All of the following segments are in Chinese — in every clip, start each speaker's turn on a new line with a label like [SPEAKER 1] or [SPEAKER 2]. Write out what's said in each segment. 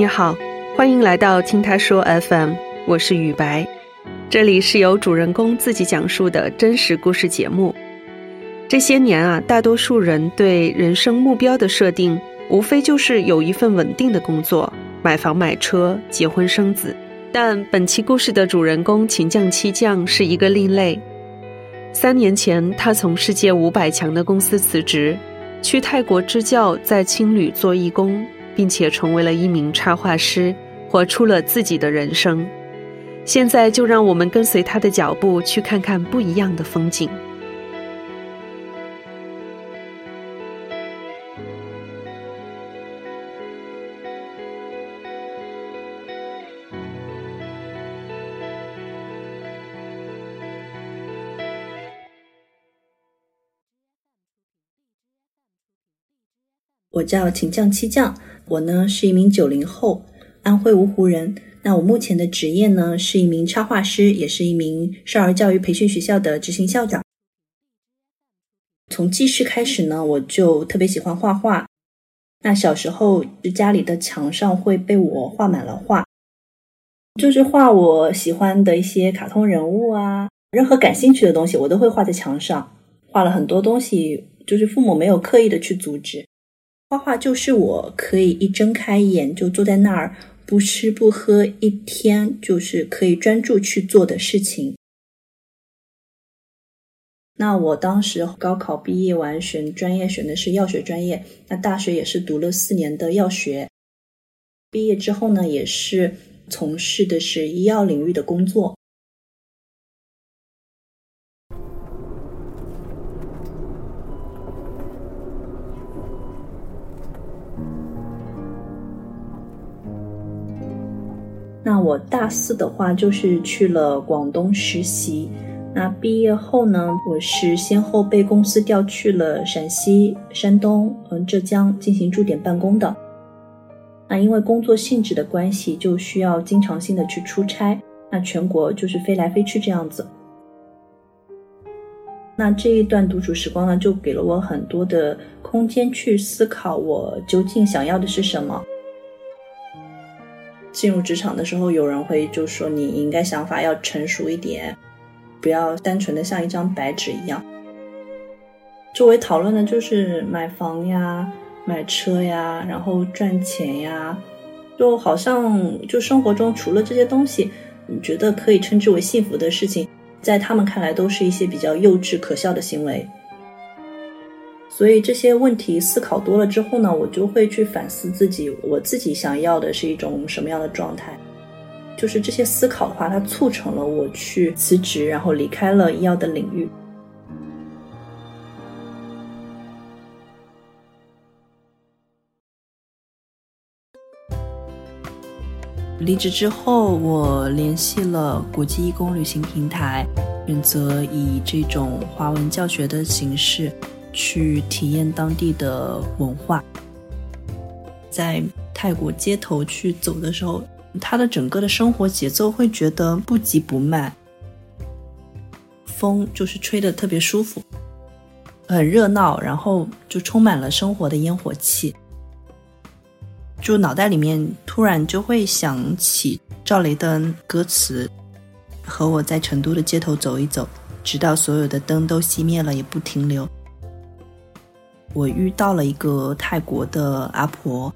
[SPEAKER 1] 你好，欢迎来到听他说 FM，我是雨白，这里是由主人公自己讲述的真实故事节目。这些年啊，大多数人对人生目标的设定，无非就是有一份稳定的工作，买房买车，结婚生子。但本期故事的主人公秦将七将是一个另类。三年前，他从世界五百强的公司辞职，去泰国支教，在青旅做义工，并且成为了一名插画师，活出了自己的人生。现在就让我们跟随他的脚步，去看看不一样的风景。
[SPEAKER 2] 我叫秦将七将，我呢是一名九零后，安徽芜湖人。那我目前的职业呢是一名插画师，也是一名少儿教育培训学校的执行校长。从记事开始呢，我就特别喜欢画画。那小时候，家里的墙上会被我画满了画，就是画我喜欢的一些卡通人物啊，任何感兴趣的东西，我都会画在墙上。画了很多东西，就是父母没有刻意的去阻止。画画就是我可以一睁开眼就坐在那儿不吃不喝一天，就是可以专注去做的事情。那我当时高考毕业完选专业选的是药学专业，那大学也是读了四年的药学。毕业之后呢，也是从事的是医药领域的工作。那我大四的话，就是去了广东实习。那毕业后呢，我是先后被公司调去了陕西、山东、嗯浙江进行驻点办公的。那因为工作性质的关系，就需要经常性的去出差。那全国就是飞来飞去这样子。那这一段独处时光呢，就给了我很多的空间去思考，我究竟想要的是什么。进入职场的时候，有人会就说你应该想法要成熟一点，不要单纯的像一张白纸一样。周围讨论的就是买房呀、买车呀，然后赚钱呀，就好像就生活中除了这些东西，你觉得可以称之为幸福的事情，在他们看来都是一些比较幼稚可笑的行为。所以这些问题思考多了之后呢，我就会去反思自己，我自己想要的是一种什么样的状态。就是这些思考的话，它促成了我去辞职，然后离开了医药的领域。离职之后，我联系了国际义工旅行平台，选择以这种华文教学的形式。去体验当地的文化，在泰国街头去走的时候，他的整个的生活节奏会觉得不急不慢，风就是吹得特别舒服，很热闹，然后就充满了生活的烟火气，就脑袋里面突然就会想起赵雷的歌词，和我在成都的街头走一走，直到所有的灯都熄灭了也不停留。我遇到了一个泰国的阿婆，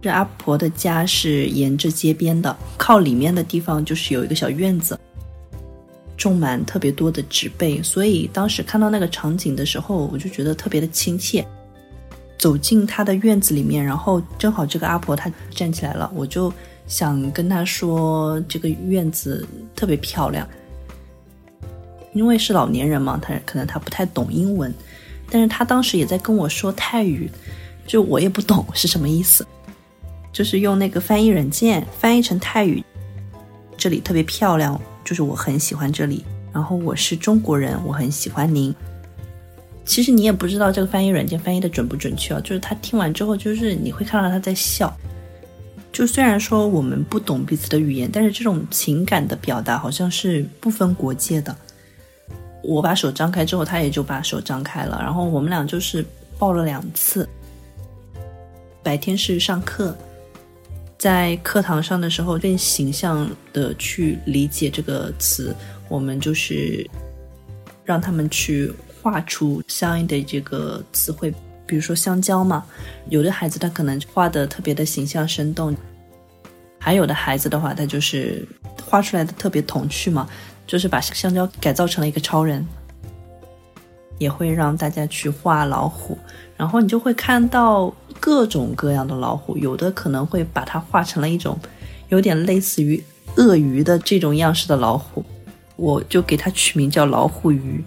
[SPEAKER 2] 这阿婆的家是沿着街边的，靠里面的地方就是有一个小院子，种满特别多的植被，所以当时看到那个场景的时候，我就觉得特别的亲切。走进她的院子里面，然后正好这个阿婆她站起来了，我就想跟她说这个院子特别漂亮，因为是老年人嘛，她可能她不太懂英文。但是他当时也在跟我说泰语，就我也不懂是什么意思，就是用那个翻译软件翻译成泰语。这里特别漂亮，就是我很喜欢这里。然后我是中国人，我很喜欢您。其实你也不知道这个翻译软件翻译的准不准确啊，就是他听完之后，就是你会看到他在笑。就虽然说我们不懂彼此的语言，但是这种情感的表达好像是不分国界的。我把手张开之后，他也就把手张开了，然后我们俩就是抱了两次。白天是上课，在课堂上的时候更形象的去理解这个词，我们就是让他们去画出相应的这个词汇，比如说香蕉嘛，有的孩子他可能画的特别的形象生动，还有的孩子的话，他就是画出来的特别童趣嘛，就是把香蕉改造成了一个超人。也会让大家去画老虎，然后你就会看到各种各样的老虎，有的可能会把它画成了一种有点类似于鳄鱼的这种样式的老虎，我就给它取名叫老虎鱼。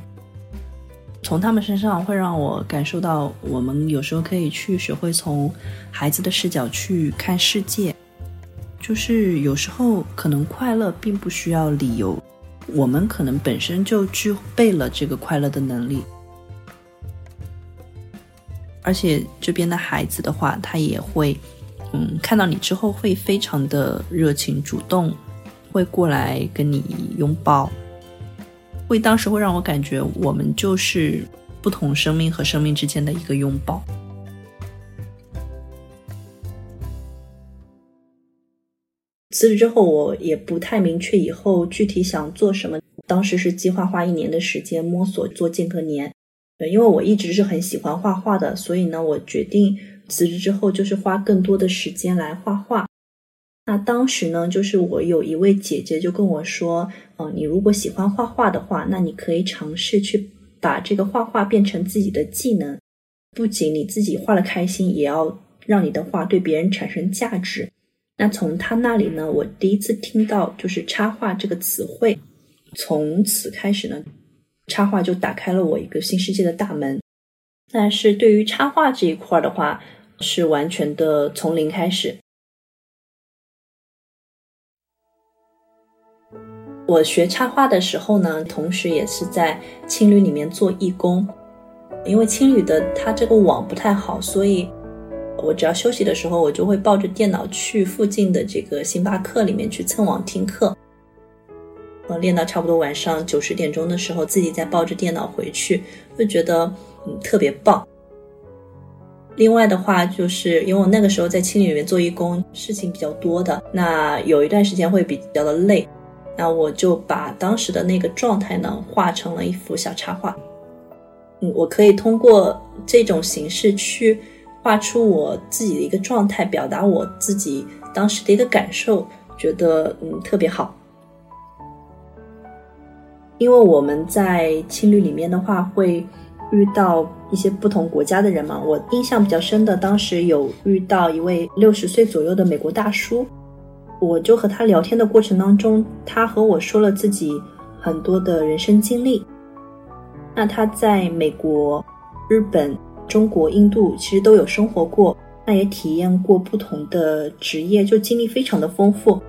[SPEAKER 2] 从他们身上会让我感受到，我们有时候可以去学会从孩子的视角去看世界，就是有时候可能快乐并不需要理由，我们可能本身就具备了这个快乐的能力。而且这边的孩子的话，他也会，嗯，看到你之后会非常的热情主动，会过来跟你拥抱，会当时会让我感觉我们就是不同生命和生命之间的一个拥抱。辞职之后，我也不太明确以后具体想做什么，当时是计划花一年的时间摸索做间隔年。对，因为我一直是很喜欢画画的，所以呢，我决定辞职之后就是花更多的时间来画画。那当时呢，就是我有一位姐姐就跟我说：“嗯，你如果喜欢画画的话，那你可以尝试去把这个画画变成自己的技能。不仅你自己画的开心，也要让你的画对别人产生价值。”那从他那里呢，我第一次听到就是插画这个词汇，从此开始呢。插画就打开了我一个新世界的大门，但是对于插画这一块的话，是完全的从零开始。我学插画的时候呢，同时也是在青旅里面做义工，因为青旅的它这个网不太好，所以我只要休息的时候，我就会抱着电脑去附近的这个星巴克里面去蹭网听课。呃，练到差不多晚上九十点钟的时候，自己再抱着电脑回去，会觉得嗯特别棒。另外的话，就是因为我那个时候在青旅里面做义工，事情比较多的，那有一段时间会比较的累，那我就把当时的那个状态呢，画成了一幅小插画。嗯，我可以通过这种形式去画出我自己的一个状态，表达我自己当时的一个感受，觉得嗯特别好。因为我们在青旅里面的话，会遇到一些不同国家的人嘛。我印象比较深的，当时有遇到一位六十岁左右的美国大叔，我就和他聊天的过程当中，他和我说了自己很多的人生经历。那他在美国、日本、中国、印度其实都有生活过，那也体验过不同的职业，就经历非常的丰富。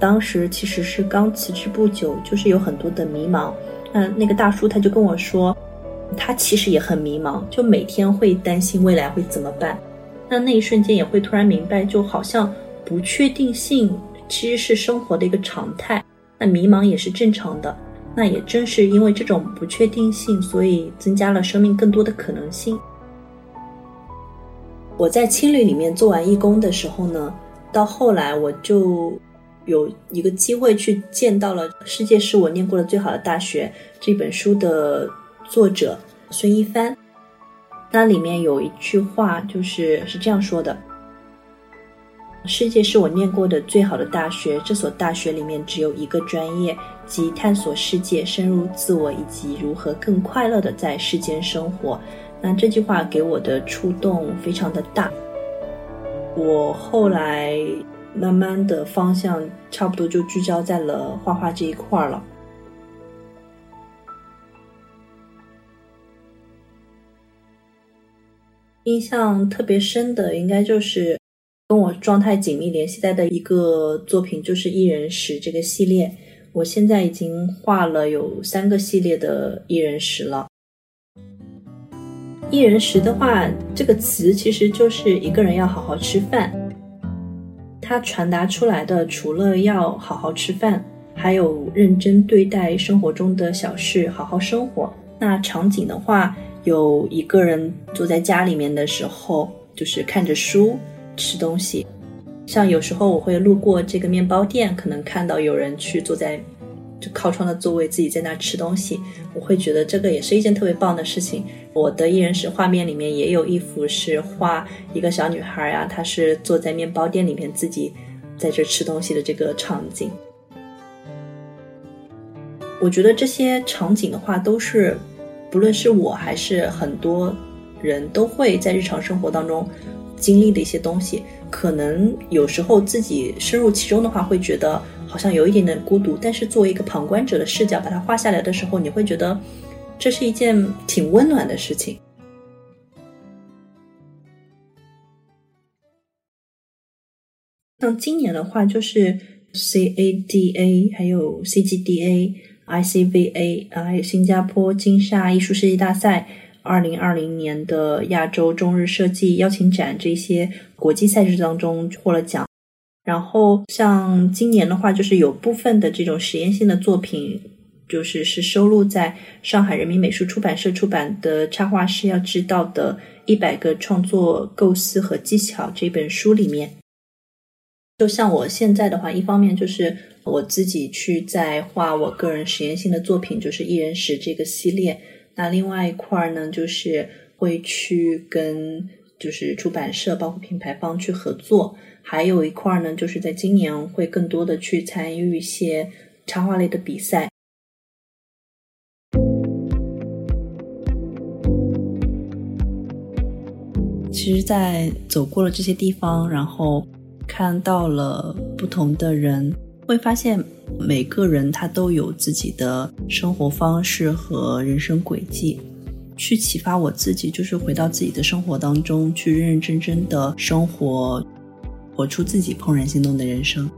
[SPEAKER 2] 当时其实是刚辞职不久，就是有很多的迷茫。那那个大叔他就跟我说，他其实也很迷茫，就每天会担心未来会怎么办。那那一瞬间也会突然明白，就好像不确定性其实是生活的一个常态，那迷茫也是正常的。那也正是因为这种不确定性，所以增加了生命更多的可能性。我在青旅里面做完义工的时候呢，到后来我就。有一个机会去见到了《世界是我念过的最好的大学》这本书的作者孙一帆，那里面有一句话就是是这样说的：“世界是我念过的最好的大学，这所大学里面只有一个专业，即探索世界、深入自我以及如何更快乐的在世间生活。”那这句话给我的触动非常的大，我后来。慢慢的方向差不多就聚焦在了画画这一块了。印象特别深的，应该就是跟我状态紧密联系在的一个作品，就是《一人食》这个系列。我现在已经画了有三个系列的一人食了。一人食的话，这个词其实就是一个人要好好吃饭。它传达出来的，除了要好好吃饭，还有认真对待生活中的小事，好好生活。那场景的话，有一个人坐在家里面的时候，就是看着书，吃东西。像有时候我会路过这个面包店，可能看到有人去坐在就靠窗的座位，自己在那吃东西，我会觉得这个也是一件特别棒的事情。我的一人史画面里面也有一幅是画一个小女孩啊，她是坐在面包店里面自己在这吃东西的这个场景。我觉得这些场景的话，都是不论是我还是很多人都会在日常生活当中经历的一些东西。可能有时候自己深入其中的话，会觉得好像有一点点孤独。但是作为一个旁观者的视角把它画下来的时候，你会觉得这是一件挺温暖的事情。像今年的话，就是 CADA 还有 CGDA、ICVA 啊，还有新加坡金沙艺术设计大赛。二零二零年的亚洲中日设计邀请展这些国际赛事当中获了奖，然后像今年的话，就是有部分的这种实验性的作品，就是是收录在上海人民美术出版社出版的《插画师要知道的一百个创作构思和技巧》这本书里面。就像我现在的话，一方面就是我自己去在画我个人实验性的作品，就是一人史这个系列。那另外一块呢，就是会去跟就是出版社，包括品牌方去合作。还有一块呢，就是在今年会更多的去参与一些插画类的比赛。其实，在走过了这些地方，然后看到了不同的人，会发现。每个人他都有自己的生活方式和人生轨迹，去启发我自己，就是回到自己的生活当中去，认认真真的生活，活出自己怦然心动的人生。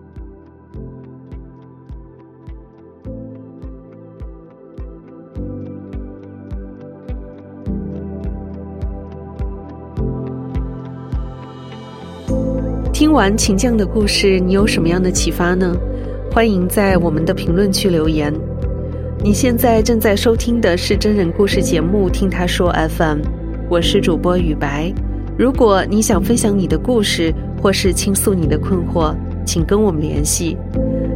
[SPEAKER 1] 听完秦将的故事，你有什么样的启发呢？欢迎在我们的评论区留言。你现在正在收听的是真人故事节目《听他说 FM》，我是主播雨白。如果你想分享你的故事，或是倾诉你的困惑，请跟我们联系。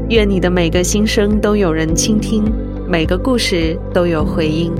[SPEAKER 1] 愿你的每个心声都有人倾听，每个故事都有回音。